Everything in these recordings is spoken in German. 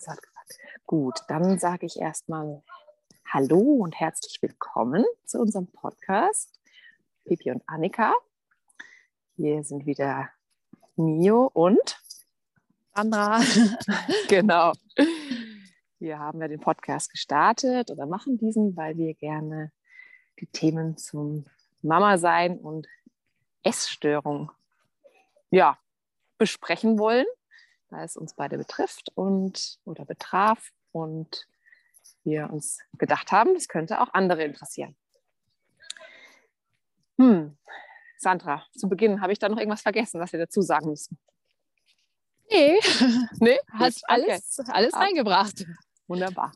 Also hat gesagt, gut, dann sage ich erstmal Hallo und herzlich willkommen zu unserem Podcast. Pipi und Annika. Hier sind wieder Mio und Sandra. genau. Hier haben wir den Podcast gestartet oder machen diesen, weil wir gerne die Themen zum Mama sein und Essstörung ja, besprechen wollen, da es uns beide betrifft und oder betraf und wir uns gedacht haben, das könnte auch andere interessieren. Hm. Sandra, zu Beginn habe ich da noch irgendwas vergessen, was wir dazu sagen müssen. Nee, nee? hast alles, okay. alles ah. reingebracht. Wunderbar.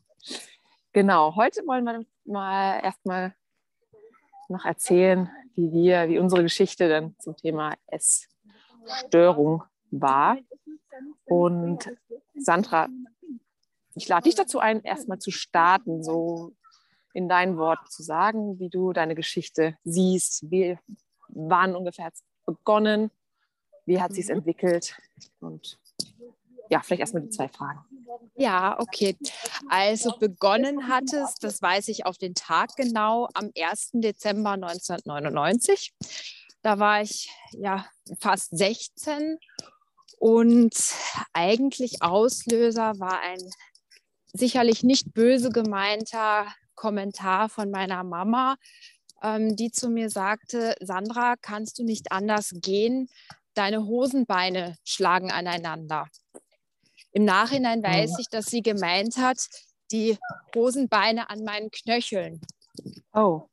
Genau, heute wollen wir mal erstmal noch erzählen, wie wir, wie unsere Geschichte dann zum Thema Essstörung war. Und Sandra, ich lade dich dazu ein, erstmal zu starten, so in deinen Worten zu sagen, wie du deine Geschichte siehst. Wie wann ungefähr hat es begonnen? Wie hat es mhm. entwickelt? Und ja, vielleicht erstmal die zwei Fragen. Ja, okay. Also begonnen hat es, das weiß ich auf den Tag genau, am 1. Dezember 1999. Da war ich ja fast 16 und eigentlich Auslöser war ein sicherlich nicht böse gemeinter Kommentar von meiner Mama, ähm, die zu mir sagte, Sandra, kannst du nicht anders gehen? Deine Hosenbeine schlagen aneinander. Im Nachhinein weiß ich, dass sie gemeint hat, die Hosenbeine an meinen Knöcheln. Oh.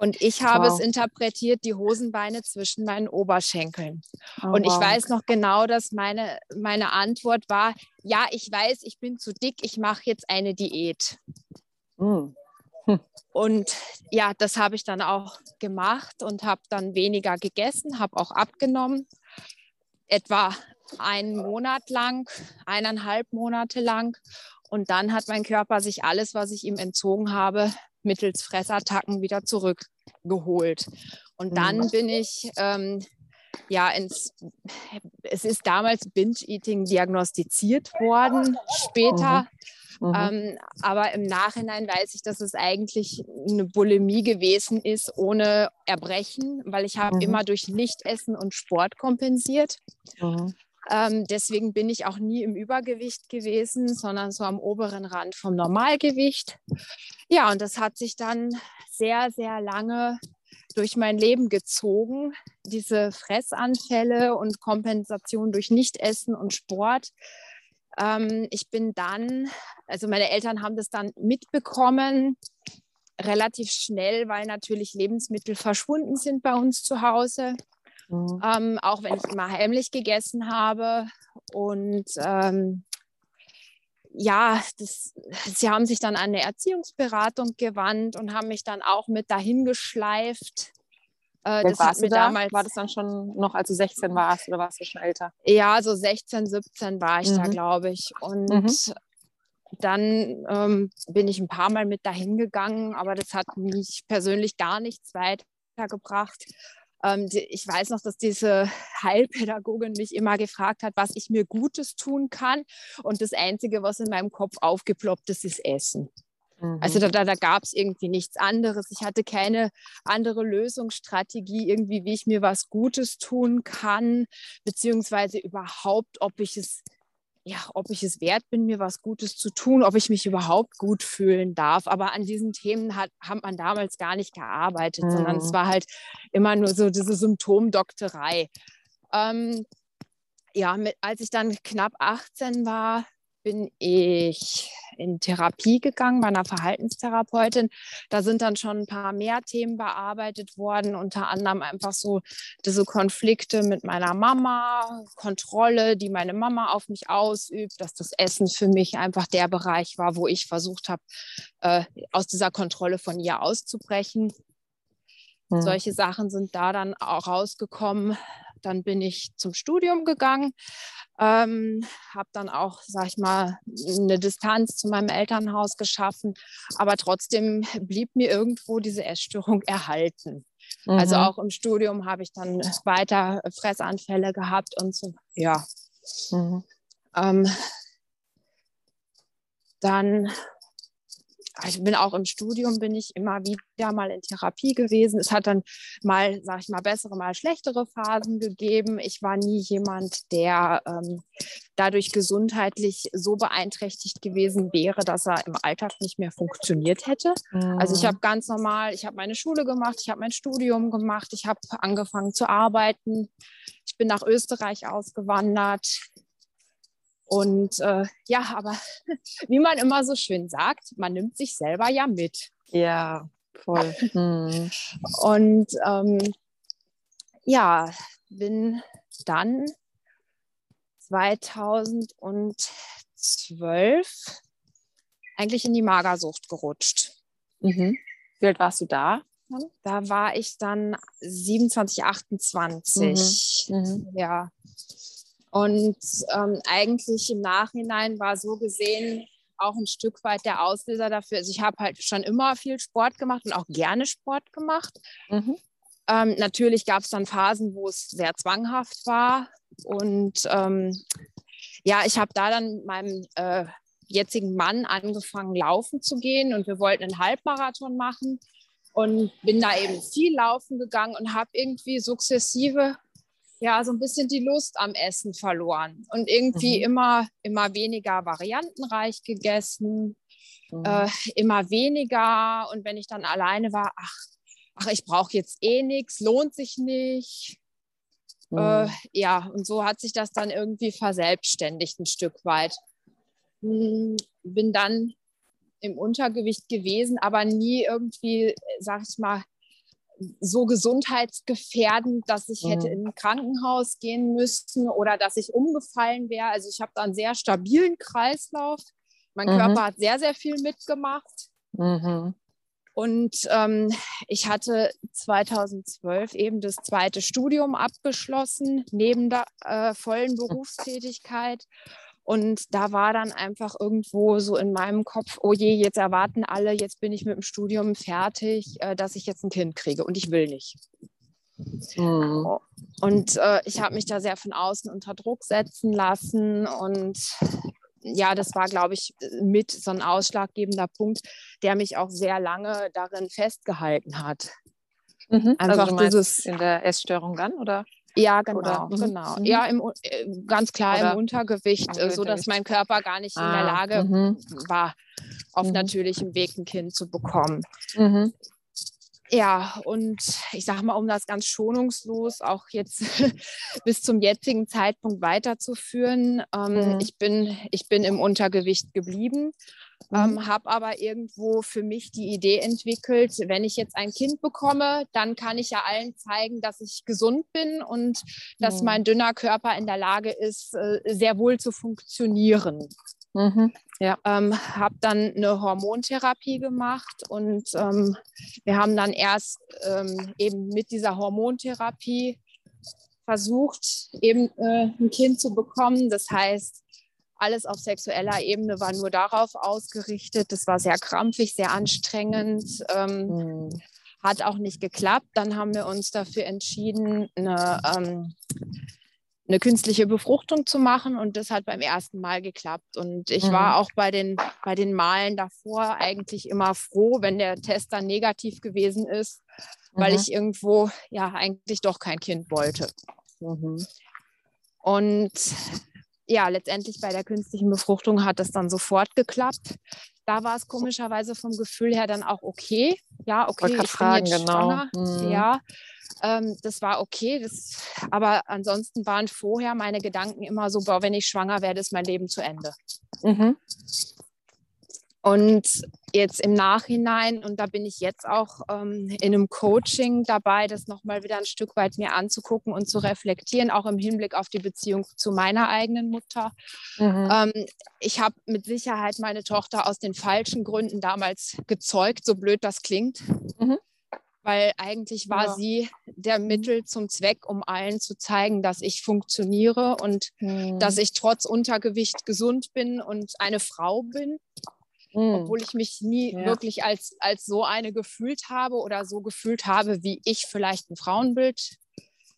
Und ich habe wow. es interpretiert, die Hosenbeine zwischen meinen Oberschenkeln. Oh, und ich wow. weiß noch genau, dass meine, meine Antwort war, ja, ich weiß, ich bin zu dick, ich mache jetzt eine Diät. Mm. Hm. Und ja, das habe ich dann auch gemacht und habe dann weniger gegessen, habe auch abgenommen. Etwa einen Monat lang, eineinhalb Monate lang. Und dann hat mein Körper sich alles, was ich ihm entzogen habe, mittels Fressattacken wieder zurückgeholt. Und dann mhm. bin ich ähm, ja ins, es ist damals Binge-Eating diagnostiziert worden, später. Mhm. Mhm. Ähm, aber im Nachhinein weiß ich, dass es eigentlich eine Bulimie gewesen ist ohne Erbrechen, weil ich habe mhm. immer durch Nichtessen und Sport kompensiert. Mhm. Ähm, deswegen bin ich auch nie im Übergewicht gewesen, sondern so am oberen Rand vom Normalgewicht. Ja, und das hat sich dann sehr, sehr lange durch mein Leben gezogen, diese Fressanfälle und Kompensation durch Nichtessen und Sport. Ähm, ich bin dann, also meine Eltern haben das dann mitbekommen, relativ schnell, weil natürlich Lebensmittel verschwunden sind bei uns zu Hause. Mhm. Ähm, auch wenn ich immer heimlich gegessen habe. Und ähm, ja, das, sie haben sich dann an eine Erziehungsberatung gewandt und haben mich dann auch mit dahin geschleift. Äh, das warst du da? damals, war das dann schon noch, als du 16 warst oder warst du schon älter? Ja, so 16, 17 war ich mhm. da, glaube ich. Und mhm. dann ähm, bin ich ein paar Mal mit dahin gegangen, aber das hat mich persönlich gar nichts weitergebracht. Ähm, die, ich weiß noch, dass diese Heilpädagogin mich immer gefragt hat, was ich mir Gutes tun kann. Und das Einzige, was in meinem Kopf aufgeploppt ist, ist Essen. Mhm. Also da, da, da gab es irgendwie nichts anderes. Ich hatte keine andere Lösungsstrategie, irgendwie, wie ich mir was Gutes tun kann, beziehungsweise überhaupt, ob ich es ja, ob ich es wert bin, mir was Gutes zu tun, ob ich mich überhaupt gut fühlen darf. Aber an diesen Themen hat, hat man damals gar nicht gearbeitet, mhm. sondern es mhm. war halt immer nur so diese Symptomdokterei. Ähm, ja, mit, als ich dann knapp 18 war, bin ich in Therapie gegangen bei einer Verhaltenstherapeutin. Da sind dann schon ein paar mehr Themen bearbeitet worden, unter anderem einfach so diese Konflikte mit meiner Mama, Kontrolle, die meine Mama auf mich ausübt, dass das Essen für mich einfach der Bereich war, wo ich versucht habe, äh, aus dieser Kontrolle von ihr auszubrechen. Mhm. Solche Sachen sind da dann auch rausgekommen. Dann bin ich zum Studium gegangen, ähm, habe dann auch, sag ich mal, eine Distanz zu meinem Elternhaus geschaffen, aber trotzdem blieb mir irgendwo diese Essstörung erhalten. Also mhm. Also auch im Studium habe ich dann weiter Fressanfälle gehabt und so, ja. Mhm. Ähm, dann ich bin auch im Studium, bin ich immer wieder mal in Therapie gewesen. Es hat dann mal, sag ich mal, bessere, mal schlechtere Phasen gegeben. Ich war nie jemand, der ähm, dadurch gesundheitlich so beeinträchtigt gewesen wäre, dass er im Alltag nicht mehr funktioniert hätte. Mhm. Also ich mhm. habe ganz normal, ich habe meine Schule gemacht, ich habe mein Studium gemacht, ich habe angefangen zu arbeiten. Ich bin nach Österreich ausgewandert. Und äh, ja, aber wie man immer so schön sagt, man nimmt sich selber ja mit. Ja, voll. Hm. Und ähm, ja, bin dann 2012 eigentlich in die Magersucht gerutscht. Mhm. Wie alt warst du da? Da war ich dann 27, 28. Mhm. Mhm. Ja. Und ähm, eigentlich im Nachhinein war so gesehen auch ein Stück weit der Auslöser dafür. Also ich habe halt schon immer viel Sport gemacht und auch gerne Sport gemacht. Mhm. Ähm, natürlich gab es dann Phasen, wo es sehr zwanghaft war. Und ähm, ja, ich habe da dann meinem äh, jetzigen Mann angefangen, laufen zu gehen und wir wollten einen Halbmarathon machen und bin da eben viel laufen gegangen und habe irgendwie sukzessive ja so ein bisschen die Lust am Essen verloren und irgendwie mhm. immer, immer weniger variantenreich gegessen, mhm. äh, immer weniger. Und wenn ich dann alleine war, ach, ach ich brauche jetzt eh nichts, lohnt sich nicht. Mhm. Äh, ja, und so hat sich das dann irgendwie verselbstständigt ein Stück weit. Hm, bin dann im Untergewicht gewesen, aber nie irgendwie, sag ich mal, so gesundheitsgefährdend, dass ich mhm. hätte in ein Krankenhaus gehen müssen oder dass ich umgefallen wäre. Also ich habe da einen sehr stabilen Kreislauf. Mein mhm. Körper hat sehr, sehr viel mitgemacht. Mhm. Und ähm, ich hatte 2012 eben das zweite Studium abgeschlossen, neben der äh, vollen Berufstätigkeit. Und da war dann einfach irgendwo so in meinem Kopf, oh je, jetzt erwarten alle, jetzt bin ich mit dem Studium fertig, äh, dass ich jetzt ein Kind kriege und ich will nicht. Mhm. Und äh, ich habe mich da sehr von außen unter Druck setzen lassen und ja, das war, glaube ich, mit so ein ausschlaggebender Punkt, der mich auch sehr lange darin festgehalten hat. Mhm. Einfach also dieses in der Essstörung dann, oder? Ja, genau, Oder, mhm, genau. Mhm. Ja, im, äh, ganz klar Oder im Untergewicht, äh, so dass mein Körper gar nicht ah, in der ah, Lage mhm. war, auf mhm. natürlichem Weg ein Kind zu bekommen. Mhm. Ja, und ich sage mal, um das ganz schonungslos auch jetzt bis zum jetzigen Zeitpunkt weiterzuführen, ähm, ich, bin, ich bin im Untergewicht geblieben ähm, mhm. habe aber irgendwo für mich die Idee entwickelt, wenn ich jetzt ein Kind bekomme, dann kann ich ja allen zeigen, dass ich gesund bin und dass mhm. mein dünner Körper in der Lage ist, äh, sehr wohl zu funktionieren. Mhm. Ja. Ähm, habe dann eine Hormontherapie gemacht und ähm, wir haben dann erst ähm, eben mit dieser Hormontherapie versucht, eben äh, ein Kind zu bekommen. Das heißt, alles auf sexueller Ebene war nur darauf ausgerichtet. Das war sehr krampfig, sehr anstrengend. Ähm, mhm. Hat auch nicht geklappt. Dann haben wir uns dafür entschieden, eine, ähm, eine künstliche Befruchtung zu machen und das hat beim ersten Mal geklappt. Und ich mhm. war auch bei den, bei den Malen davor eigentlich immer froh, wenn der Test dann negativ gewesen ist, weil mhm. ich irgendwo ja eigentlich doch kein Kind wollte. Mhm. Und ja, letztendlich bei der künstlichen Befruchtung hat das dann sofort geklappt. Da war es komischerweise vom Gefühl her dann auch okay. Ja, okay, ich, ich fragen, bin jetzt genau. Mhm. Ja, ähm, das war okay. Das, aber ansonsten waren vorher meine Gedanken immer so, boah, wenn ich schwanger werde, ist mein Leben zu Ende. Mhm. Und jetzt im Nachhinein, und da bin ich jetzt auch ähm, in einem Coaching dabei, das nochmal wieder ein Stück weit mir anzugucken und zu reflektieren, auch im Hinblick auf die Beziehung zu meiner eigenen Mutter. Mhm. Ähm, ich habe mit Sicherheit meine Tochter aus den falschen Gründen damals gezeugt, so blöd das klingt. Mhm. Weil eigentlich war ja. sie der Mittel zum Zweck, um allen zu zeigen, dass ich funktioniere und mhm. dass ich trotz Untergewicht gesund bin und eine Frau bin mhm. obwohl ich mich nie ja. wirklich als, als so eine gefühlt habe oder so gefühlt habe, wie ich vielleicht ein Frauenbild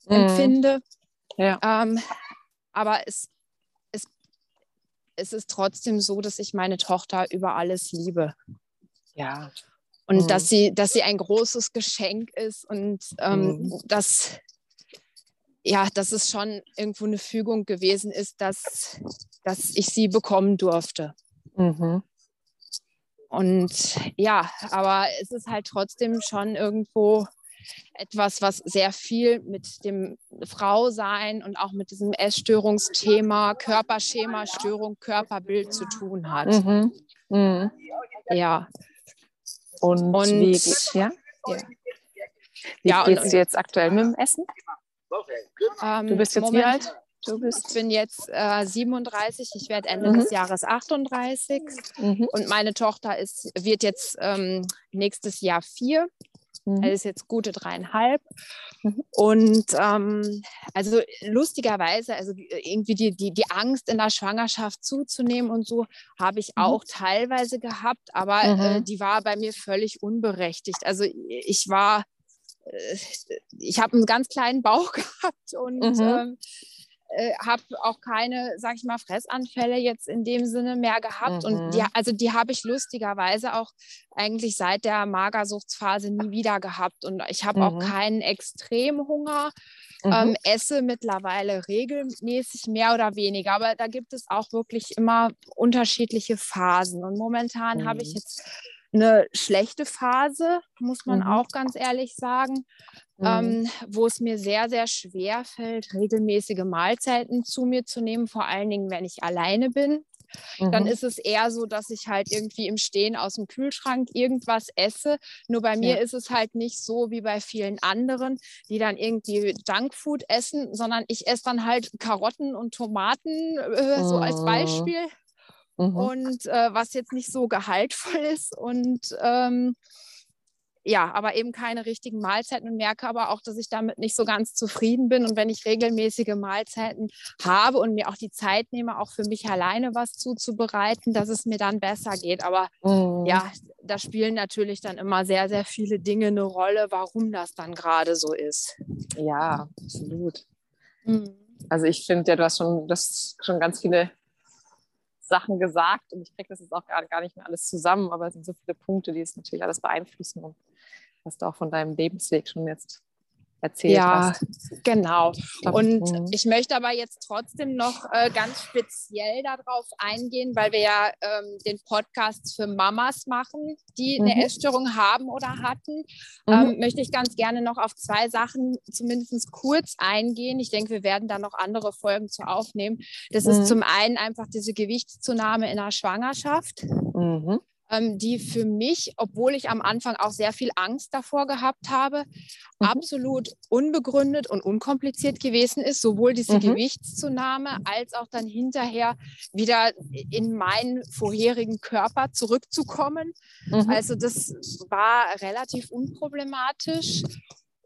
mhm. empfinde. Ja. Ähm, aber es, es, es ist trotzdem so, dass ich meine Tochter über alles liebe. Ja. Und mhm. dass sie, dass sie ein großes Geschenk ist und ähm, mhm. dass, ja, dass es schon irgendwo eine Fügung gewesen ist, dass, dass ich sie bekommen durfte. Mhm. Und ja, aber es ist halt trotzdem schon irgendwo etwas, was sehr viel mit dem Frausein und auch mit diesem Essstörungsthema, Körperschema, Störung, Körperbild zu tun hat. Mhm. Mhm. Ja. Und, und wie, ja? ja. wie ja, geht's dir jetzt aktuell mit dem Essen? Ähm, du bist jetzt Moment, wie alt? Du bist? Ich bin jetzt äh, 37, ich werde Ende mhm. des Jahres 38 mhm. und meine Tochter ist, wird jetzt ähm, nächstes Jahr vier. Mhm. Er ist jetzt gute dreieinhalb. Mhm. Und ähm, also lustigerweise, also irgendwie die, die, die Angst in der Schwangerschaft zuzunehmen und so habe ich mhm. auch teilweise gehabt, aber äh, mhm. die war bei mir völlig unberechtigt. Also ich war, äh, ich habe einen ganz kleinen Bauch gehabt und mhm. ähm, äh, habe auch keine, sag ich mal, Fressanfälle jetzt in dem Sinne mehr gehabt. Mhm. Und die, also die habe ich lustigerweise auch eigentlich seit der Magersuchtsphase nie wieder gehabt. Und ich habe mhm. auch keinen Extremhunger. Mhm. Ähm, esse mittlerweile regelmäßig mehr oder weniger, aber da gibt es auch wirklich immer unterschiedliche Phasen. Und momentan habe ich mhm. jetzt eine schlechte Phase, muss man mhm. auch ganz ehrlich sagen, mhm. ähm, wo es mir sehr, sehr schwer fällt, regelmäßige Mahlzeiten zu mir zu nehmen, vor allen Dingen, wenn ich alleine bin. Mhm. Dann ist es eher so, dass ich halt irgendwie im Stehen aus dem Kühlschrank irgendwas esse. Nur bei mir ja. ist es halt nicht so wie bei vielen anderen, die dann irgendwie Junkfood essen, sondern ich esse dann halt Karotten und Tomaten äh, so als oh. Beispiel mhm. und äh, was jetzt nicht so gehaltvoll ist und ähm, ja, aber eben keine richtigen Mahlzeiten und merke aber auch, dass ich damit nicht so ganz zufrieden bin. Und wenn ich regelmäßige Mahlzeiten habe und mir auch die Zeit nehme, auch für mich alleine was zuzubereiten, dass es mir dann besser geht. Aber mhm. ja, da spielen natürlich dann immer sehr, sehr viele Dinge eine Rolle, warum das dann gerade so ist. Ja, absolut. Mhm. Also ich finde ja, du hast schon, das schon ganz viele Sachen gesagt und ich kriege das jetzt auch gar, gar nicht mehr alles zusammen, aber es sind so viele Punkte, die es natürlich alles beeinflussen und was du auch von deinem Lebensweg schon jetzt erzählt ja, hast. Genau. Und mhm. ich möchte aber jetzt trotzdem noch äh, ganz speziell darauf eingehen, weil wir ja ähm, den Podcast für Mamas machen, die mhm. eine Essstörung haben oder hatten. Mhm. Ähm, möchte ich ganz gerne noch auf zwei Sachen zumindest kurz eingehen. Ich denke, wir werden da noch andere Folgen zu aufnehmen. Das ist mhm. zum einen einfach diese Gewichtszunahme in der Schwangerschaft. Mhm ähm, die für mich, obwohl ich am Anfang auch sehr viel Angst davor gehabt habe, mhm. absolut unbegründet und unkompliziert gewesen ist, sowohl diese mhm. Gewichtszunahme als auch dann hinterher wieder in meinen vorherigen Körper zurückzukommen. Mhm. Also das war relativ unproblematisch.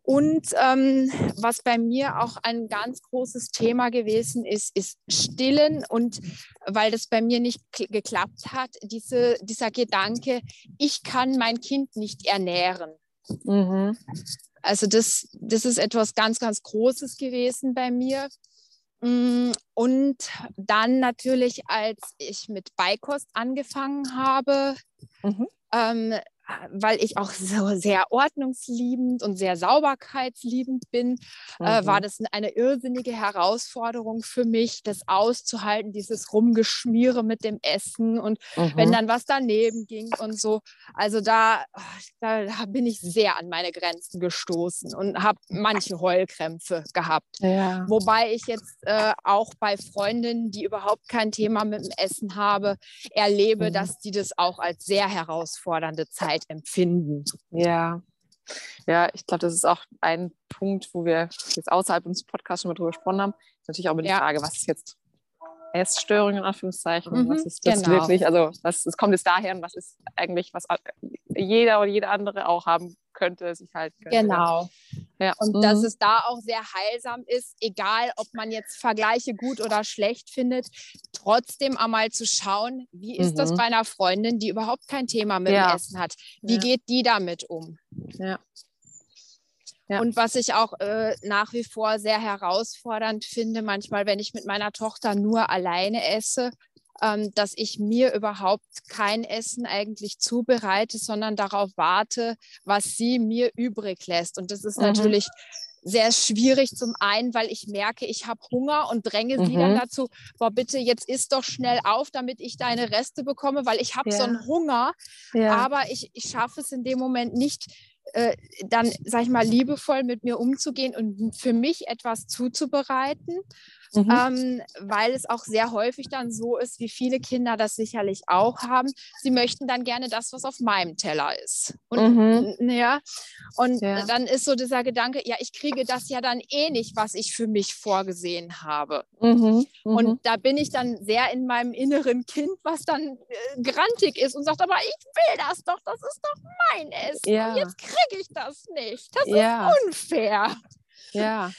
Und ähm, was bei mir auch ein ganz großes Thema gewesen ist, ist Stillen. Und weil das bei mir nicht geklappt hat, diese, dieser Gedanke, ich kann mein Kind nicht ernähren. Mhm. Also das, das ist etwas ganz, ganz Großes gewesen bei mir. Mm, und dann natürlich, als ich mit Beikost angefangen habe, mhm. ähm, weil ich auch so sehr ordnungsliebend und sehr sauberkeitsliebend bin, mhm. äh, war mhm. das eine irrsinnige Herausforderung für mich, das auszuhalten, dieses Rumgeschmiere mit dem Essen und mhm. wenn dann was daneben ging und so. Also da, da bin ich sehr an meine Grenzen gestoßen und habe manche Heulkrämpfe gehabt. Ja. Wobei ich jetzt äh, auch bei Freundinnen, die überhaupt kein Thema mit dem Essen habe, erlebe, mhm. dass die das auch als sehr herausfordernde Zeit Sicherheit empfinden. Ja. Ja, ich glaube, das ist auch ein Punkt, wo wir jetzt außerhalb unseres Podcasts schon mal drüber gesprochen haben. Natürlich auch immer die ja. Frage, was ist jetzt Essstörung in Anführungszeichen? Mhm, was ist das genau. wirklich? Also, was, es kommt jetzt daher, was ist eigentlich, was jeder oder jede andere auch haben könnte, sich halten könnte. Genau. Ja. Und mhm. dass es da auch sehr heilsam ist, egal ob man jetzt Vergleiche gut oder schlecht findet, trotzdem einmal zu schauen, wie ist mhm. das bei einer Freundin, die überhaupt kein Thema mit ja. dem Essen hat? Wie ja. geht die damit um? Ja. Ja. Und was ich auch äh, nach wie vor sehr herausfordernd finde, manchmal, wenn ich mit meiner Tochter nur alleine esse, ähm, dass ich mir überhaupt kein Essen eigentlich zubereite, sondern darauf warte, was sie mir übrig lässt. Und das ist mhm. natürlich sehr schwierig zum einen, weil ich merke, ich habe Hunger und dränge mhm. sie dann mhm. dazu, boah, bitte jetzt isst doch schnell auf, damit ich deine Reste bekomme, weil ich habe ja. so einen Hunger, ja. aber ich, ich schaffe es in dem Moment nicht, äh, dann, sag ich mal, liebevoll mit mir umzugehen und für mich etwas zuzubereiten mhm. ähm, weil es auch sehr häufig dann so ist, wie viele Kinder das sicherlich auch haben. Sie möchten dann gerne das, was auf meinem Teller ist. Und, mhm. ja, und ja. dann ist so dieser Gedanke, ja, ich kriege das ja dann eh nicht, was ich für mich vorgesehen habe. Mhm. Und mhm. da bin ich dann sehr in meinem inneren Kind, was dann äh, grantig ist und sagt, aber ich will das doch, das ist doch mein Essen. Ja. Jetzt kriege ich das nicht. Das ja. ist unfair. Ja.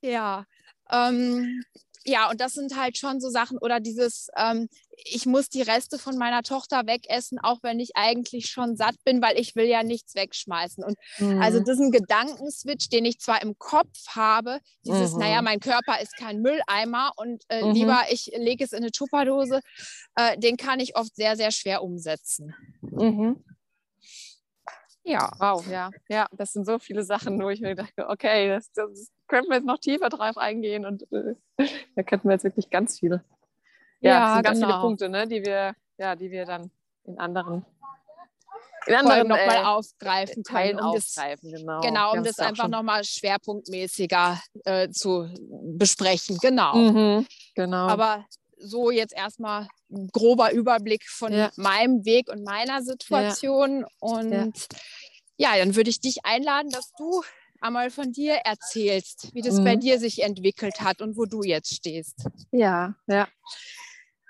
Ja. Ähm, ja, und das sind halt schon so Sachen oder dieses, ähm, ich muss die Reste von meiner Tochter wegessen, auch wenn ich eigentlich schon satt bin, weil ich will ja nichts wegschmeißen. Und mhm. also diesen Gedankenswitch, den ich zwar im Kopf habe, dieses, mhm. naja, mein Körper ist kein Mülleimer und äh, mhm. lieber ich lege es in eine Tupperdose, äh, den kann ich oft sehr, sehr schwer umsetzen. Mhm. Ja. Wow, ja. Ja, das sind so viele Sachen, wo ich mir dachte, okay, das, das könnten wir jetzt noch tiefer drauf eingehen und äh, da könnten wir jetzt wirklich ganz viele. Ja, ja ganz genau. viele Punkte, ne, die wir, ja, die wir dann in anderen in anderen nochmal äh, aufgreifen können. Um aufgreifen, das, genau. Genau, um das einfach nochmal schwerpunktmäßiger äh, zu besprechen. Genau. Mhm, genau. Aber so jetzt erstmal ein grober Überblick von ja. meinem Weg und meiner Situation. Ja. Und ja. ja, dann würde ich dich einladen, dass du einmal von dir erzählst, wie das mhm. bei dir sich entwickelt hat und wo du jetzt stehst. Ja, ja.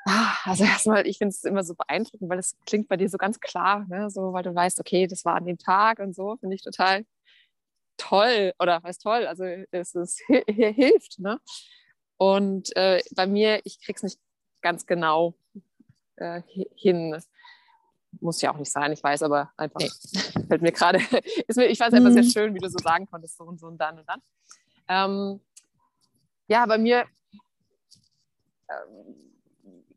Ah, also erstmal, ich finde es immer so beeindruckend, weil es klingt bei dir so ganz klar, ne? so, weil du weißt, okay, das war an dem Tag und so, finde ich total toll oder was toll, also es ist, hilft. Ne? Und äh, bei mir, ich kriege es nicht ganz genau äh, hin. Muss ja auch nicht sein, ich weiß, aber einfach nee. fällt mir gerade, ich fand es einfach sehr mhm. schön, wie du so sagen konntest, so und so und dann und dann. Ähm, ja, bei mir, ähm,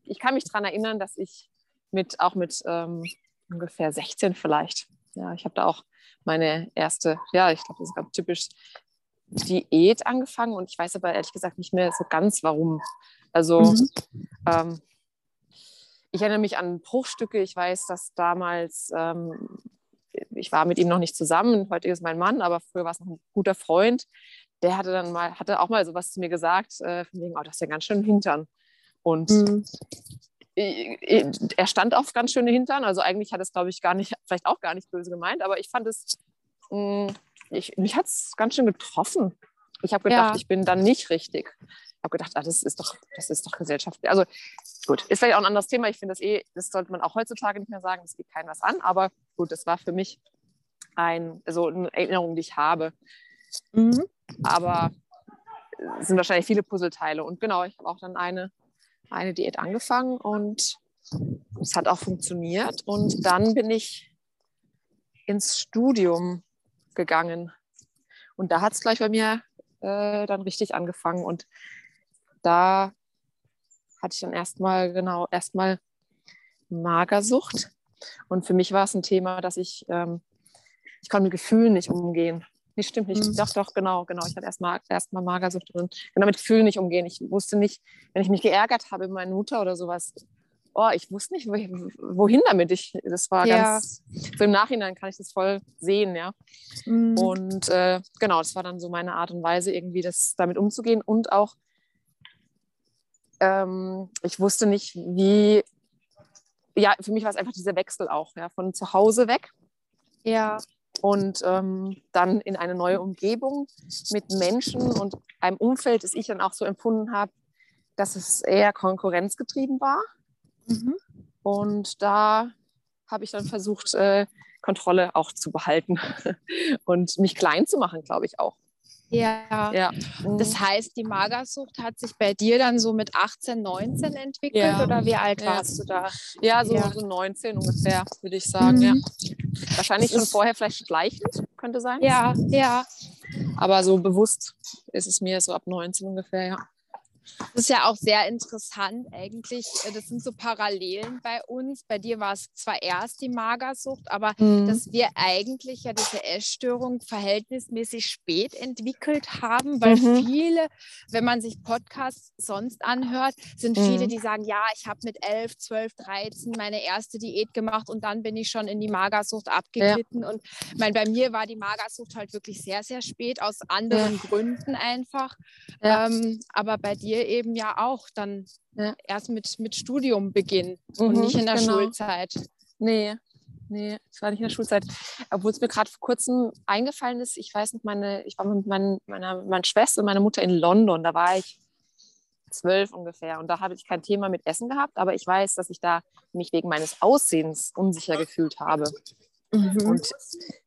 ich kann mich daran erinnern, dass ich mit, auch mit ähm, ungefähr 16 vielleicht, ja, ich habe da auch meine erste, ja, ich glaube, das ist ganz typisch, Diät angefangen und ich weiß aber ehrlich gesagt nicht mehr so ganz, warum. Also mhm. ähm, ich erinnere mich an Bruchstücke. Ich weiß, dass damals, ähm, ich war mit ihm noch nicht zusammen, heute ist mein Mann, aber früher war es noch ein guter Freund. Der hatte dann mal, hatte auch mal sowas zu mir gesagt, äh, von wegen, oh, das ist ja ganz schön Hintern. Und mhm. er stand auf ganz schöne Hintern. Also eigentlich hat es, glaube ich, gar nicht, vielleicht auch gar nicht böse gemeint, aber ich fand es, mh, mm, ich, mich hat es ganz schön getroffen. Ich habe gedacht, ja. ich bin dann nicht richtig. Habe gedacht, ah, das ist doch, das ist doch Gesellschaft. Also gut, ist vielleicht auch ein anderes Thema. Ich finde das eh, das sollte man auch heutzutage nicht mehr sagen. Das geht keinem was an. Aber gut, das war für mich ein, also eine Erinnerung, die ich habe. Mhm. Aber es sind wahrscheinlich viele Puzzleteile. Und genau, ich habe auch dann eine, eine Diät angefangen und es hat auch funktioniert. Und dann bin ich ins Studium gegangen. Und da hat es gleich bei mir äh, dann richtig angefangen. Und da hatte ich dann erstmal, genau, erstmal Magersucht. Und für mich war es ein Thema, dass ich, ähm, ich kann mit Gefühlen nicht umgehen. Nee, stimmt nicht. Mhm. Doch, doch, genau, genau. Ich hatte erstmal erstmal Magersucht und genau mit Gefühlen nicht umgehen. Ich wusste nicht, wenn ich mich geärgert habe über meine Mutter oder sowas, oh, ich wusste nicht, wohin damit. Ich, das war ja. ganz, so im Nachhinein kann ich das voll sehen, ja. Mhm. Und äh, genau, das war dann so meine Art und Weise, irgendwie das damit umzugehen und auch, ähm, ich wusste nicht, wie, ja, für mich war es einfach dieser Wechsel auch, ja, von zu Hause weg. Ja. Und ähm, dann in eine neue Umgebung mit Menschen und einem Umfeld, das ich dann auch so empfunden habe, dass es eher konkurrenzgetrieben war. Mhm. Und da habe ich dann versucht, äh, Kontrolle auch zu behalten und mich klein zu machen, glaube ich auch. Ja. ja. Das heißt, die Magersucht hat sich bei dir dann so mit 18, 19 entwickelt ja. oder wie alt ja. warst du da? Ja, so, ja. so 19 ungefähr, würde ich sagen. Mhm. Ja. Wahrscheinlich schon vorher vielleicht schleichend, könnte sein. Ja, ja. Aber so bewusst ist es mir so ab 19 ungefähr, ja. Das ist ja auch sehr interessant eigentlich. Äh, das sind so Parallelen bei uns. Bei dir war es zwar erst die Magersucht, aber mhm. dass wir eigentlich ja diese Essstörung verhältnismäßig spät entwickelt haben, weil mhm. viele, wenn man sich Podcasts sonst anhört, sind viele, mhm. die sagen, ja, ich habe mit 11, 12, 13 meine erste Diät gemacht und dann bin ich schon in die Magersucht abgeglitten. Ja. Und mein, bei mir war die Magersucht halt wirklich sehr, sehr spät, aus anderen ja. Gründen einfach. Ja. Ähm, aber bei dir eben ja auch dann ja. erst mit, mit Studium beginnen mhm, und nicht in der genau. Schulzeit. Nee, nee, es war nicht in der Schulzeit. Obwohl es mir gerade vor kurzem eingefallen ist, ich weiß nicht, meine, ich war mit mein, meiner, meiner Schwester und meiner Mutter in London, da war ich zwölf ungefähr und da habe ich kein Thema mit Essen gehabt, aber ich weiß, dass ich da mich wegen meines Aussehens unsicher gefühlt habe. Mhm. Und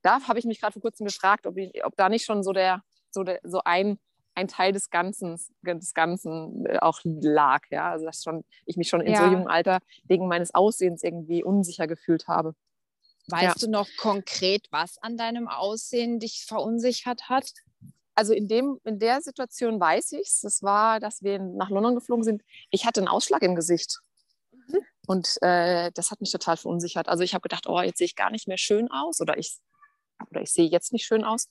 da habe ich mich gerade vor kurzem gefragt, ob, ich, ob da nicht schon so der, so der, so ein ein Teil des Ganzen, des Ganzen äh, auch lag. Ja? Also dass schon, ich mich schon in ja. so jungem Alter wegen meines Aussehens irgendwie unsicher gefühlt habe. Weißt ja. du noch konkret, was an deinem Aussehen dich verunsichert hat? Also in, dem, in der Situation weiß ich es. Das war, dass wir nach London geflogen sind. Ich hatte einen Ausschlag im Gesicht. Mhm. Und äh, das hat mich total verunsichert. Also ich habe gedacht, oh, jetzt sehe ich gar nicht mehr schön aus oder ich oder ich sehe jetzt nicht schön aus.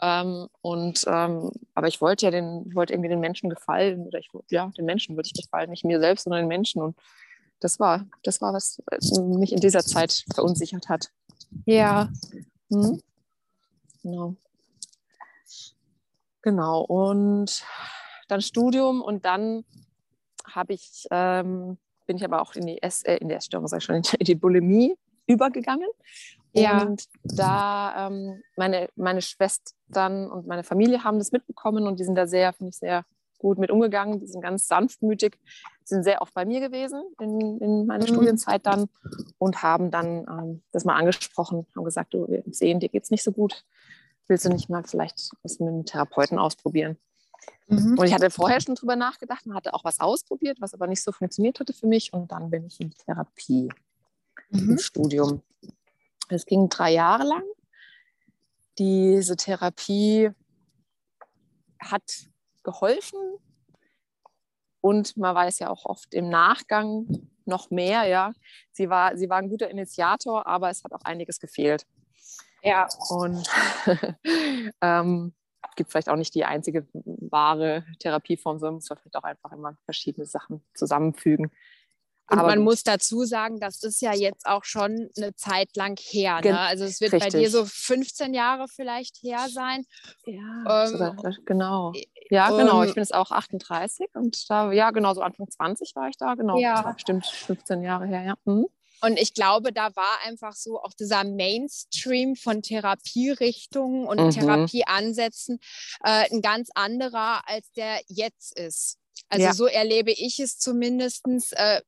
Ähm, und, ähm, aber ich wollte ja den, wollte irgendwie den Menschen gefallen oder ich ja, den Menschen würde ich gefallen, nicht mir selbst, sondern den Menschen. Und das war, das war, was mich in dieser Zeit verunsichert hat. Ja. Mhm. Genau. Genau. Und dann Studium und dann habe ich, ähm, bin ich aber auch in die, S äh, in die Essstörung, sag ich schon, in die Bulimie übergegangen ja. Und da ähm, meine, meine Schwestern und meine Familie haben das mitbekommen und die sind da sehr, finde ich, sehr gut mit umgegangen. Die sind ganz sanftmütig, sind sehr oft bei mir gewesen in, in meiner mhm. Studienzeit dann und haben dann ähm, das mal angesprochen, haben gesagt, du, wir sehen, dir geht es nicht so gut. Willst du nicht mal vielleicht was mit einem Therapeuten ausprobieren? Mhm. Und ich hatte vorher schon drüber nachgedacht und hatte auch was ausprobiert, was aber nicht so funktioniert hatte für mich. Und dann bin ich in Therapie mhm. im Studium. Es ging drei Jahre lang. Diese Therapie hat geholfen und man weiß ja auch oft im Nachgang noch mehr, ja. Sie war, sie war ein guter Initiator, aber es hat auch einiges gefehlt. Ja. Und ähm, gibt vielleicht auch nicht die einzige wahre Therapieform, sondern muss man vielleicht auch einfach immer verschiedene Sachen zusammenfügen. Und Aber man gut. muss dazu sagen, das ist ja jetzt auch schon eine Zeit lang her. Ne? Also es wird Richtig. bei dir so 15 Jahre vielleicht her sein. Ja, ähm, sogar, genau. Ja, ähm, genau. Ich bin jetzt auch 38 und da, ja, genau, so Anfang 20 war ich da. Genau, ja. stimmt, 15 Jahre her, ja. Mhm. Und ich glaube, da war einfach so auch dieser Mainstream von Therapierichtungen und mhm. Therapieansätzen äh, ein ganz anderer, als der jetzt ist. Also ja. so erlebe ich es zumindest. Äh,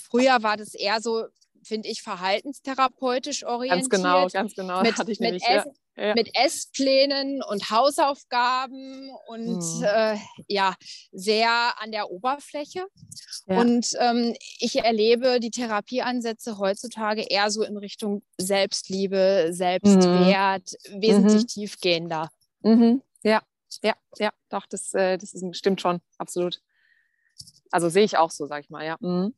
früher war das eher so, finde ich, verhaltenstherapeutisch orientiert. Ganz genau, ganz genau. Mit, Hatte ich mit, Ess, ja. mit Essplänen und Hausaufgaben und mhm. äh, ja, sehr an der Oberfläche. Ja. Und ähm, ich erlebe die Therapieansätze heutzutage eher so in Richtung Selbstliebe, Selbstwert, mhm. wesentlich mhm. tiefgehender. Mhm. Ja, ja, ja, doch, das, äh, das ist, stimmt schon, absolut. Also sehe ich auch so, sage ich mal, ja. Mhm.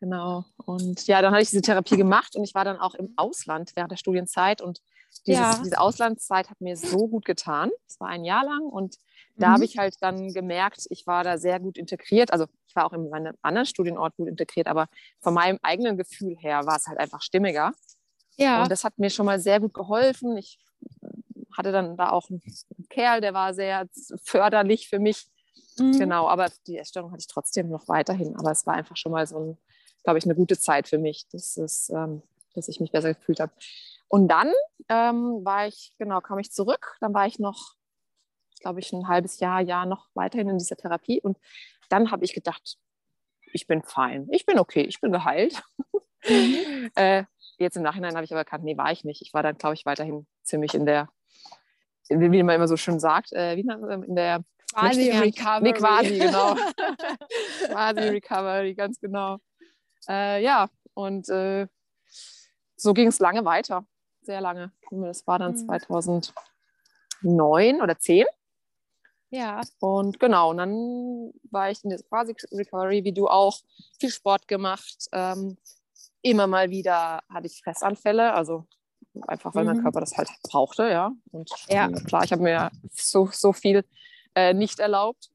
Genau. Und ja, dann habe ich diese Therapie gemacht und ich war dann auch im Ausland während der Studienzeit und dieses, ja. diese Auslandszeit hat mir so gut getan. Es war ein Jahr lang und da mhm. habe ich halt dann gemerkt, ich war da sehr gut integriert. Also ich war auch in meinem anderen Studienort gut integriert, aber von meinem eigenen Gefühl her war es halt einfach stimmiger. Ja. Und das hat mir schon mal sehr gut geholfen. Ich hatte dann da auch einen Kerl, der war sehr förderlich für mich. Mhm. Genau, aber die Essstörung hatte ich trotzdem noch weiterhin. Aber es war einfach schon mal so, ein, glaube ich, eine gute Zeit für mich, dass, es, ähm, dass ich mich besser gefühlt habe. Und dann ähm, war ich, genau, kam ich zurück. Dann war ich noch, glaube ich, ein halbes Jahr, Jahr noch weiterhin in dieser Therapie. Und dann habe ich gedacht, ich bin fein, ich bin okay, ich bin geheilt. Mhm. äh, jetzt im Nachhinein habe ich aber erkannt, nee, war ich nicht. Ich war dann, glaube ich, weiterhin ziemlich in der wie man immer so schön sagt, äh, wie in der quasi Recovery. Nee, quasi, genau. quasi Recovery, ganz genau. Äh, ja, und äh, so ging es lange weiter, sehr lange. Das war dann mhm. 2009 oder 10. Ja. Und genau, und dann war ich in der quasi Recovery, wie du auch, viel Sport gemacht. Ähm, immer mal wieder hatte ich Fressanfälle, also einfach weil mhm. mein Körper das halt brauchte, ja. Und ja. klar, ich habe mir so, so viel äh, nicht erlaubt.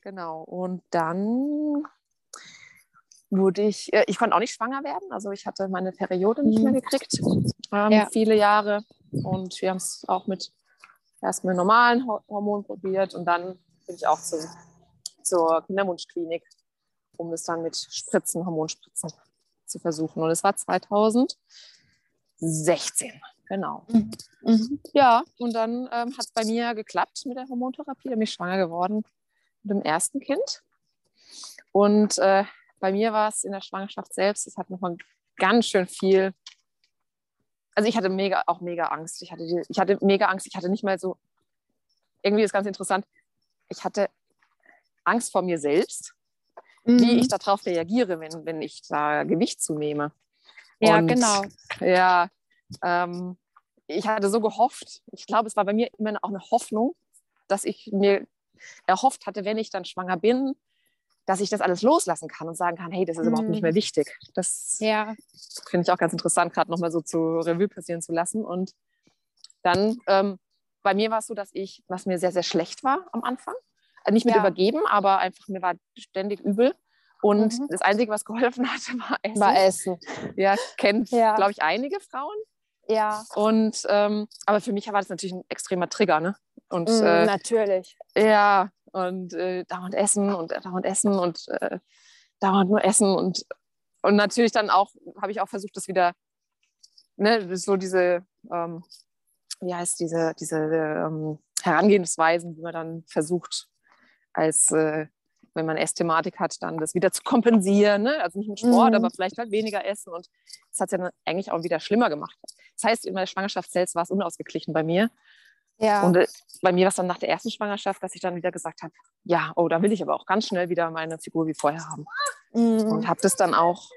Genau. Und dann wurde ich, äh, ich konnte auch nicht schwanger werden. Also ich hatte meine Periode nicht mehr mhm. gekriegt, ähm, ja. viele Jahre. Und wir haben es auch mit erst mit normalen Hormonen probiert und dann bin ich auch zu, zur Kinderwunschklinik, um es dann mit Spritzen, Hormonspritzen zu versuchen. Und es war 2016, genau. Mhm. Mhm. Ja, und dann ähm, hat es bei mir geklappt mit der Hormontherapie. Da bin ich schwanger geworden mit dem ersten Kind. Und äh, bei mir war es in der Schwangerschaft selbst, es hat nochmal ganz schön viel. Also ich hatte mega, auch mega Angst. Ich hatte, die, ich hatte mega Angst. Ich hatte nicht mal so, irgendwie ist ganz interessant, ich hatte Angst vor mir selbst, mhm. wie ich darauf reagiere, wenn, wenn ich da Gewicht zunehme. Ja, Und, genau. Ja, ähm, ich hatte so gehofft, ich glaube, es war bei mir immer auch eine Hoffnung, dass ich mir erhofft hatte, wenn ich dann schwanger bin, dass ich das alles loslassen kann und sagen kann, hey, das ist mhm. überhaupt nicht mehr mhm. wichtig. Das ja. finde ich auch ganz interessant, gerade nochmal so zu Revue passieren zu lassen. Und dann, ähm, bei mir war es so, dass ich, was mir sehr, sehr schlecht war am Anfang, äh, nicht mit ja. übergeben, aber einfach mir war ständig übel. Und mhm. das Einzige, was geholfen hatte, war Essen. War Essen. Ja, kennt, ja. glaube ich, einige Frauen. Ja. Und ähm, aber für mich war das natürlich ein extremer Trigger, ne? Und mm, äh, natürlich. Ja, und äh, dauernd essen und dauernd essen und äh, dauernd nur essen und und natürlich dann auch habe ich auch versucht, das wieder, ne, so diese, ähm, wie heißt diese diese ähm, Herangehensweisen, wie man dann versucht als äh, wenn man Essthematik hat, dann das wieder zu kompensieren. Ne? Also nicht mit Sport, mhm. aber vielleicht halt weniger essen. Und das hat es ja dann eigentlich auch wieder schlimmer gemacht. Das heißt, in meiner Schwangerschaft selbst war es unausgeglichen bei mir. Ja. Und äh, bei mir war es dann nach der ersten Schwangerschaft, dass ich dann wieder gesagt habe, ja, oh, da will ich aber auch ganz schnell wieder meine Figur wie vorher haben. Mhm. Und habe das dann auch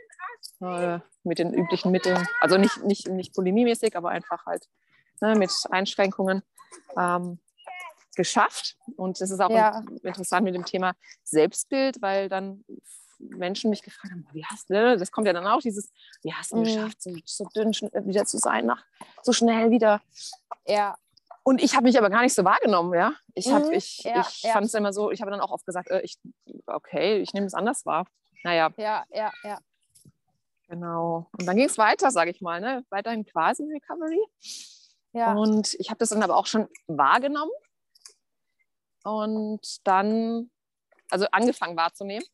äh, mit den üblichen Mitteln, also nicht, nicht, nicht bulimiemäßig, aber einfach halt ne, mit Einschränkungen ähm, geschafft. Und das ist auch ja. interessant mit dem Thema Selbstbild, weil dann Menschen mich gefragt haben, wie hast du, ne, das kommt ja dann auch, dieses, wie hast du mhm. geschafft, so, so, dünn wieder zu sein, nach, so schnell wieder. Ja. Und ich habe mich aber gar nicht so wahrgenommen, ja. Ich, hab, mhm. ich, ja, ich ja. fand es immer so, ich habe dann auch oft gesagt, äh, ich, okay, ich nehme es anders wahr. Naja. Ja, ja, ja. Genau. Und dann ging es weiter, sage ich mal, ne? weiterhin quasi Recovery. Ja. Und ich habe das dann aber auch schon wahrgenommen und dann, also angefangen wahrzunehmen.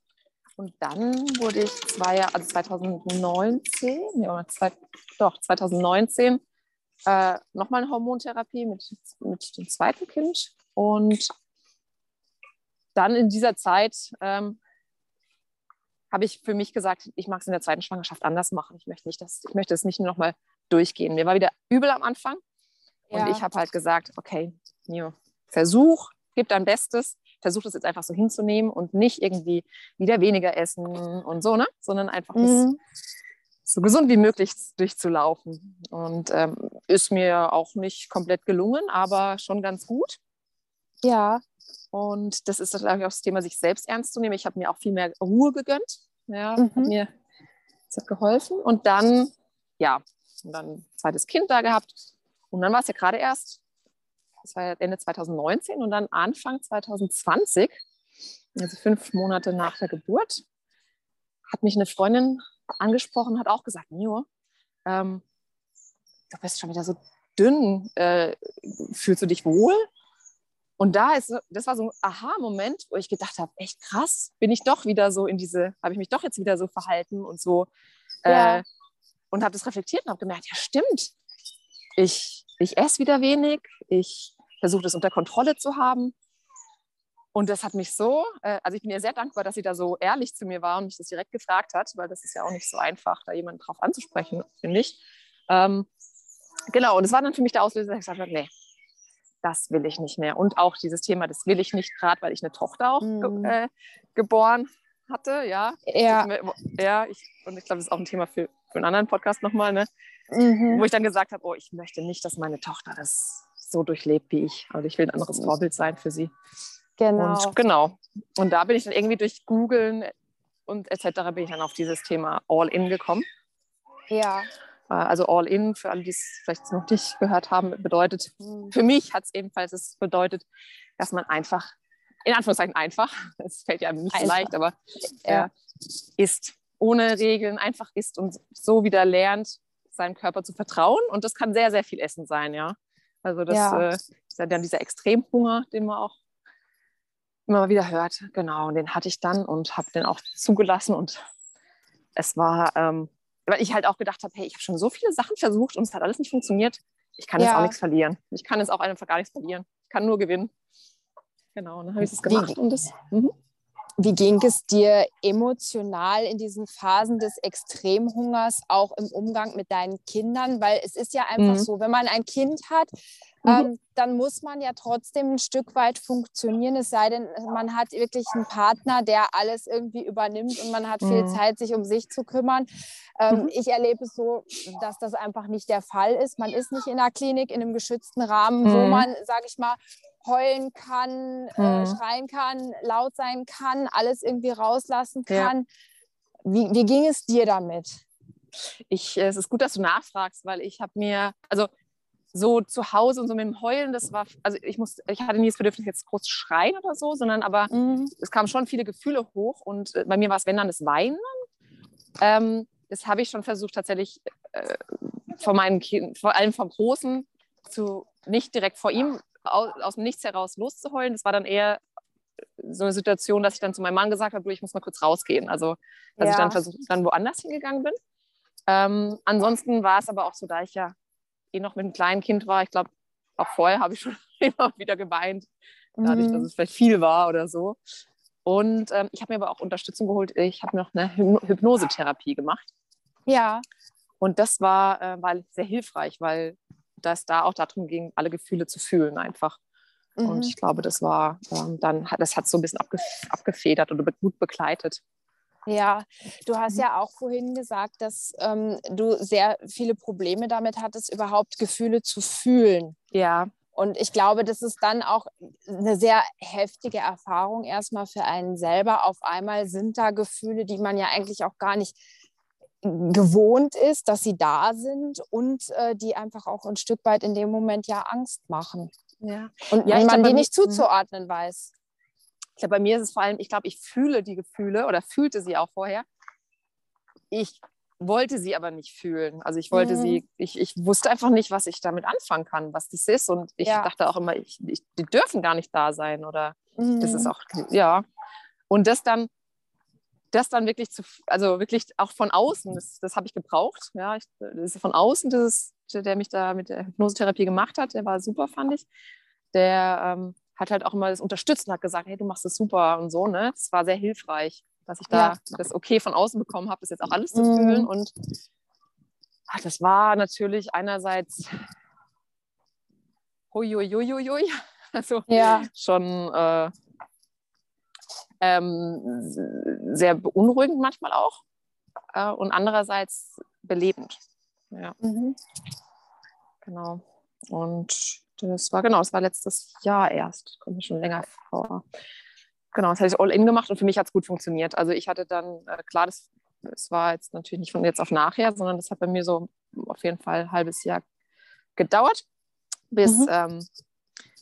Und dann wurde ich zwei also 2019, ja, zwei, doch 2019, äh, nochmal eine Hormontherapie mit, mit dem zweiten Kind. Und dann in dieser Zeit ähm, habe ich für mich gesagt, ich mag es in der zweiten Schwangerschaft anders machen. Ich möchte, nicht, dass, ich möchte es nicht nur nochmal durchgehen. Mir war wieder übel am Anfang. Und ja. ich habe halt gesagt, okay, Nio, Versuch, gib dein Bestes, versuch das jetzt einfach so hinzunehmen und nicht irgendwie wieder weniger essen und so, ne? Sondern einfach mhm. so gesund wie möglich durchzulaufen. Und ähm, ist mir auch nicht komplett gelungen, aber schon ganz gut. Ja. Und das ist natürlich auch das Thema, sich selbst ernst zu nehmen. Ich habe mir auch viel mehr Ruhe gegönnt. Ja, mhm. hat mir, das hat geholfen. Und dann, ja, und dann zweites Kind da gehabt. Und dann war es ja gerade erst das war Ende 2019 und dann Anfang 2020, also fünf Monate nach der Geburt, hat mich eine Freundin angesprochen, hat auch gesagt, Nio, ähm, du bist schon wieder so dünn, äh, fühlst du dich wohl? Und da ist, das war so ein Aha-Moment, wo ich gedacht habe, echt krass, bin ich doch wieder so in diese, habe ich mich doch jetzt wieder so verhalten und so. Äh, ja. Und habe das reflektiert und habe gemerkt, ja stimmt, ich, ich esse wieder wenig, ich versuche das unter Kontrolle zu haben. Und das hat mich so, äh, also ich bin ihr sehr dankbar, dass sie da so ehrlich zu mir war und mich das direkt gefragt hat, weil das ist ja auch nicht so einfach, da jemanden drauf anzusprechen, finde ich. Ähm, genau, und es war dann für mich der Auslöser, dass ich gesagt habe, nee, das will ich nicht mehr. Und auch dieses Thema, das will ich nicht, gerade weil ich eine Tochter auch mhm. ge äh, geboren hatte, ja. Ja. Ja, ich, und ich glaube, das ist auch ein Thema für, für einen anderen Podcast nochmal, ne? Mhm. Wo ich dann gesagt habe, oh, ich möchte nicht, dass meine Tochter das so durchlebt wie ich. Also ich will ein anderes. Vorbild sein für sie. Genau. Und, genau. Und da bin ich dann irgendwie durch Googlen und etc. bin ich dann auf dieses Thema All-In gekommen. Ja. Äh, also All-In, für alle, die es vielleicht noch nicht gehört haben, bedeutet, mhm. für mich hat es ebenfalls es bedeutet, dass man einfach, in Anführungszeichen einfach, es fällt ja nicht so leicht, aber ja. äh, ist ohne Regeln, einfach ist und so wieder lernt, seinem Körper zu vertrauen. Und das kann sehr, sehr viel Essen sein, ja. Also das ja. Äh, ist ja dann dieser Extremhunger, den man auch immer wieder hört. Genau, und den hatte ich dann und habe den auch zugelassen. Und es war, ähm, weil ich halt auch gedacht habe, hey, ich habe schon so viele Sachen versucht und es hat alles nicht funktioniert. Ich kann ja. jetzt auch nichts verlieren. Ich kann jetzt auch einfach gar nichts verlieren. Ich kann nur gewinnen. Genau, und dann habe ich das gemacht. Und das, mhm. Wie ging es dir emotional in diesen Phasen des Extremhungers, auch im Umgang mit deinen Kindern? Weil es ist ja einfach mhm. so, wenn man ein Kind hat, Mhm. Ähm, dann muss man ja trotzdem ein Stück weit funktionieren, es sei denn, man hat wirklich einen Partner, der alles irgendwie übernimmt und man hat viel mhm. Zeit, sich um sich zu kümmern. Ähm, mhm. Ich erlebe es so, dass das einfach nicht der Fall ist. Man ist nicht in einer Klinik, in einem geschützten Rahmen, wo mhm. man, sage ich mal, heulen kann, äh, mhm. schreien kann, laut sein kann, alles irgendwie rauslassen kann. Ja. Wie, wie ging es dir damit? Ich, es ist gut, dass du nachfragst, weil ich habe mir, also so zu Hause und so mit dem Heulen, das war, also ich musste, ich hatte nie das Bedürfnis, jetzt groß zu schreien oder so, sondern aber mhm. es kamen schon viele Gefühle hoch und äh, bei mir war es, wenn dann das Weinen. Ähm, das habe ich schon versucht, tatsächlich äh, vor meinen Kindern, vor allem vom Großen, zu nicht direkt vor ihm aus, aus, dem Nichts heraus loszuheulen. Das war dann eher so eine Situation, dass ich dann zu meinem Mann gesagt habe, du, ich muss mal kurz rausgehen. Also, dass ja. ich dann versucht, dann woanders hingegangen bin. Ähm, ansonsten war es aber auch so, da ich ja eh noch mit einem kleinen Kind war. Ich glaube, auch vorher habe ich schon immer wieder geweint, dadurch, mhm. dass es vielleicht viel war oder so. Und ähm, ich habe mir aber auch Unterstützung geholt. Ich habe noch eine Hypnosetherapie gemacht. Ja. Und das war, äh, war sehr hilfreich, weil das da auch darum ging, alle Gefühle zu fühlen einfach. Mhm. Und ich glaube, das war ähm, dann, das hat so ein bisschen abgef abgefedert oder gut begleitet. Ja, du hast ja auch vorhin gesagt, dass ähm, du sehr viele Probleme damit hattest, überhaupt Gefühle zu fühlen. Ja. Und ich glaube, das ist dann auch eine sehr heftige Erfahrung erstmal für einen selber. Auf einmal sind da Gefühle, die man ja eigentlich auch gar nicht gewohnt ist, dass sie da sind und äh, die einfach auch ein Stück weit in dem Moment ja Angst machen. Ja. Und ja, man die nicht mhm. zuzuordnen weiß. Ich glaube, bei mir ist es vor allem, ich glaube, ich fühle die Gefühle oder fühlte sie auch vorher. Ich wollte sie aber nicht fühlen. Also ich wollte mhm. sie, ich, ich wusste einfach nicht, was ich damit anfangen kann, was das ist. Und ich ja. dachte auch immer, ich, ich, die dürfen gar nicht da sein oder mhm. das ist mhm. auch, ja. Und das dann, das dann wirklich zu, also wirklich auch von außen, das, das habe ich gebraucht. Ja, ich, das ist von außen, ist, der mich da mit der Hypnosetherapie gemacht hat, der war super, fand ich. Der ähm, hat halt auch immer das unterstützt und hat gesagt, hey, du machst das super und so. Ne? Das war sehr hilfreich, dass ich da ja. das Okay von außen bekommen habe, das jetzt auch alles zu fühlen. Mhm. Und ach, das war natürlich einerseits huiuiuiui, also ja. schon äh, ähm, sehr beunruhigend manchmal auch äh, und andererseits belebend. Ja. Mhm. Genau. Und das war genau, das war letztes Jahr erst, kommt mir schon länger vor. Genau, das hatte ich all in gemacht und für mich hat es gut funktioniert. Also ich hatte dann, äh, klar, das, das war jetzt natürlich nicht von jetzt auf nachher, sondern das hat bei mir so auf jeden Fall ein halbes Jahr gedauert, bis, mhm. ähm,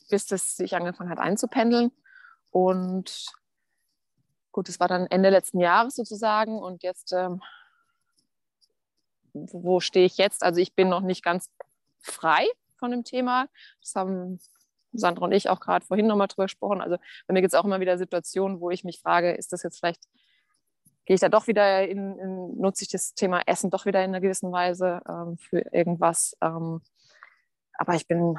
bis das sich angefangen hat einzupendeln. Und gut, das war dann Ende letzten Jahres sozusagen. Und jetzt, ähm, wo stehe ich jetzt? Also ich bin noch nicht ganz frei von dem Thema. Das haben Sandra und ich auch gerade vorhin nochmal drüber gesprochen. Also bei mir gibt es auch immer wieder Situationen, wo ich mich frage, ist das jetzt vielleicht, gehe ich da doch wieder in, in nutze ich das Thema Essen doch wieder in einer gewissen Weise ähm, für irgendwas. Ähm, aber ich bin,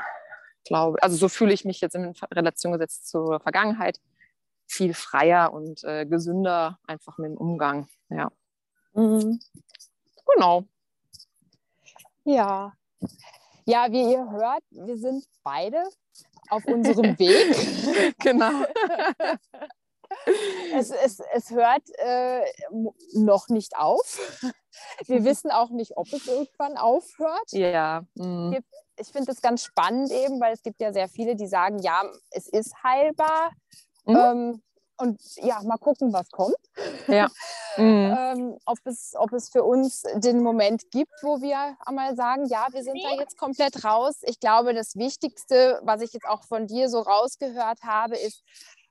glaube, also so fühle ich mich jetzt in Relation gesetzt zur Vergangenheit viel freier und äh, gesünder einfach mit dem Umgang. Ja. Mhm. Genau. Ja. Ja, wie ihr hört, wir sind beide auf unserem Weg. genau. es, es, es hört äh, noch nicht auf. Wir wissen auch nicht, ob es irgendwann aufhört. Ja. Mhm. Ich finde es ganz spannend eben, weil es gibt ja sehr viele, die sagen, ja, es ist heilbar Mhm. Ähm, und ja, mal gucken, was kommt. Ja. Mhm. ähm, ob, es, ob es für uns den Moment gibt, wo wir einmal sagen, ja, wir sind da jetzt komplett raus. Ich glaube, das Wichtigste, was ich jetzt auch von dir so rausgehört habe, ist,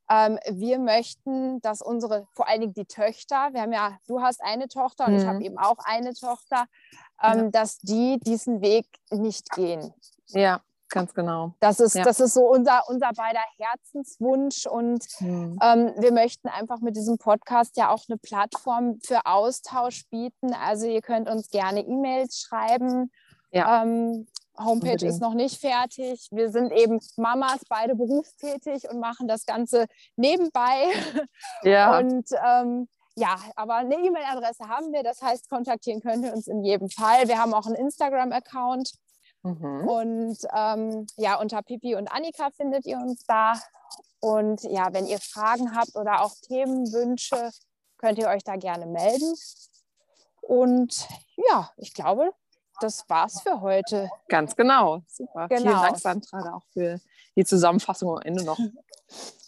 ähm, wir möchten, dass unsere, vor allen Dingen die Töchter, wir haben ja, du hast eine Tochter und mhm. ich habe eben auch eine Tochter, ähm, ja. dass die diesen Weg nicht gehen. Ja. Ganz genau. Das ist, ja. das ist so unser, unser beider Herzenswunsch. Und mhm. ähm, wir möchten einfach mit diesem Podcast ja auch eine Plattform für Austausch bieten. Also ihr könnt uns gerne E-Mails schreiben. Ja. Ähm, Homepage Unbedingt. ist noch nicht fertig. Wir sind eben Mamas, beide berufstätig und machen das Ganze nebenbei. Ja. Und ähm, ja, aber eine E-Mail-Adresse haben wir. Das heißt, kontaktieren könnt ihr uns in jedem Fall. Wir haben auch einen Instagram-Account. Mhm. Und ähm, ja, unter Pipi und Annika findet ihr uns da. Und ja, wenn ihr Fragen habt oder auch Themenwünsche, könnt ihr euch da gerne melden. Und ja, ich glaube, das war's für heute. Ganz genau. Super. Genau. Vielen Dank, Sandra, auch für die Zusammenfassung am Ende noch.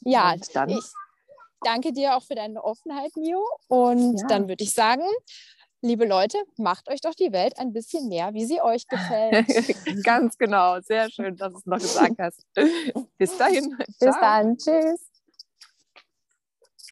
Ja, dann. ich danke dir auch für deine Offenheit, Mio. Und ja. dann würde ich sagen, liebe Leute, macht euch doch die Welt ein bisschen mehr, wie sie euch gefällt. Ganz genau. Sehr schön, dass du es noch gesagt hast. Bis dahin. Bis Ciao. dann. Tschüss.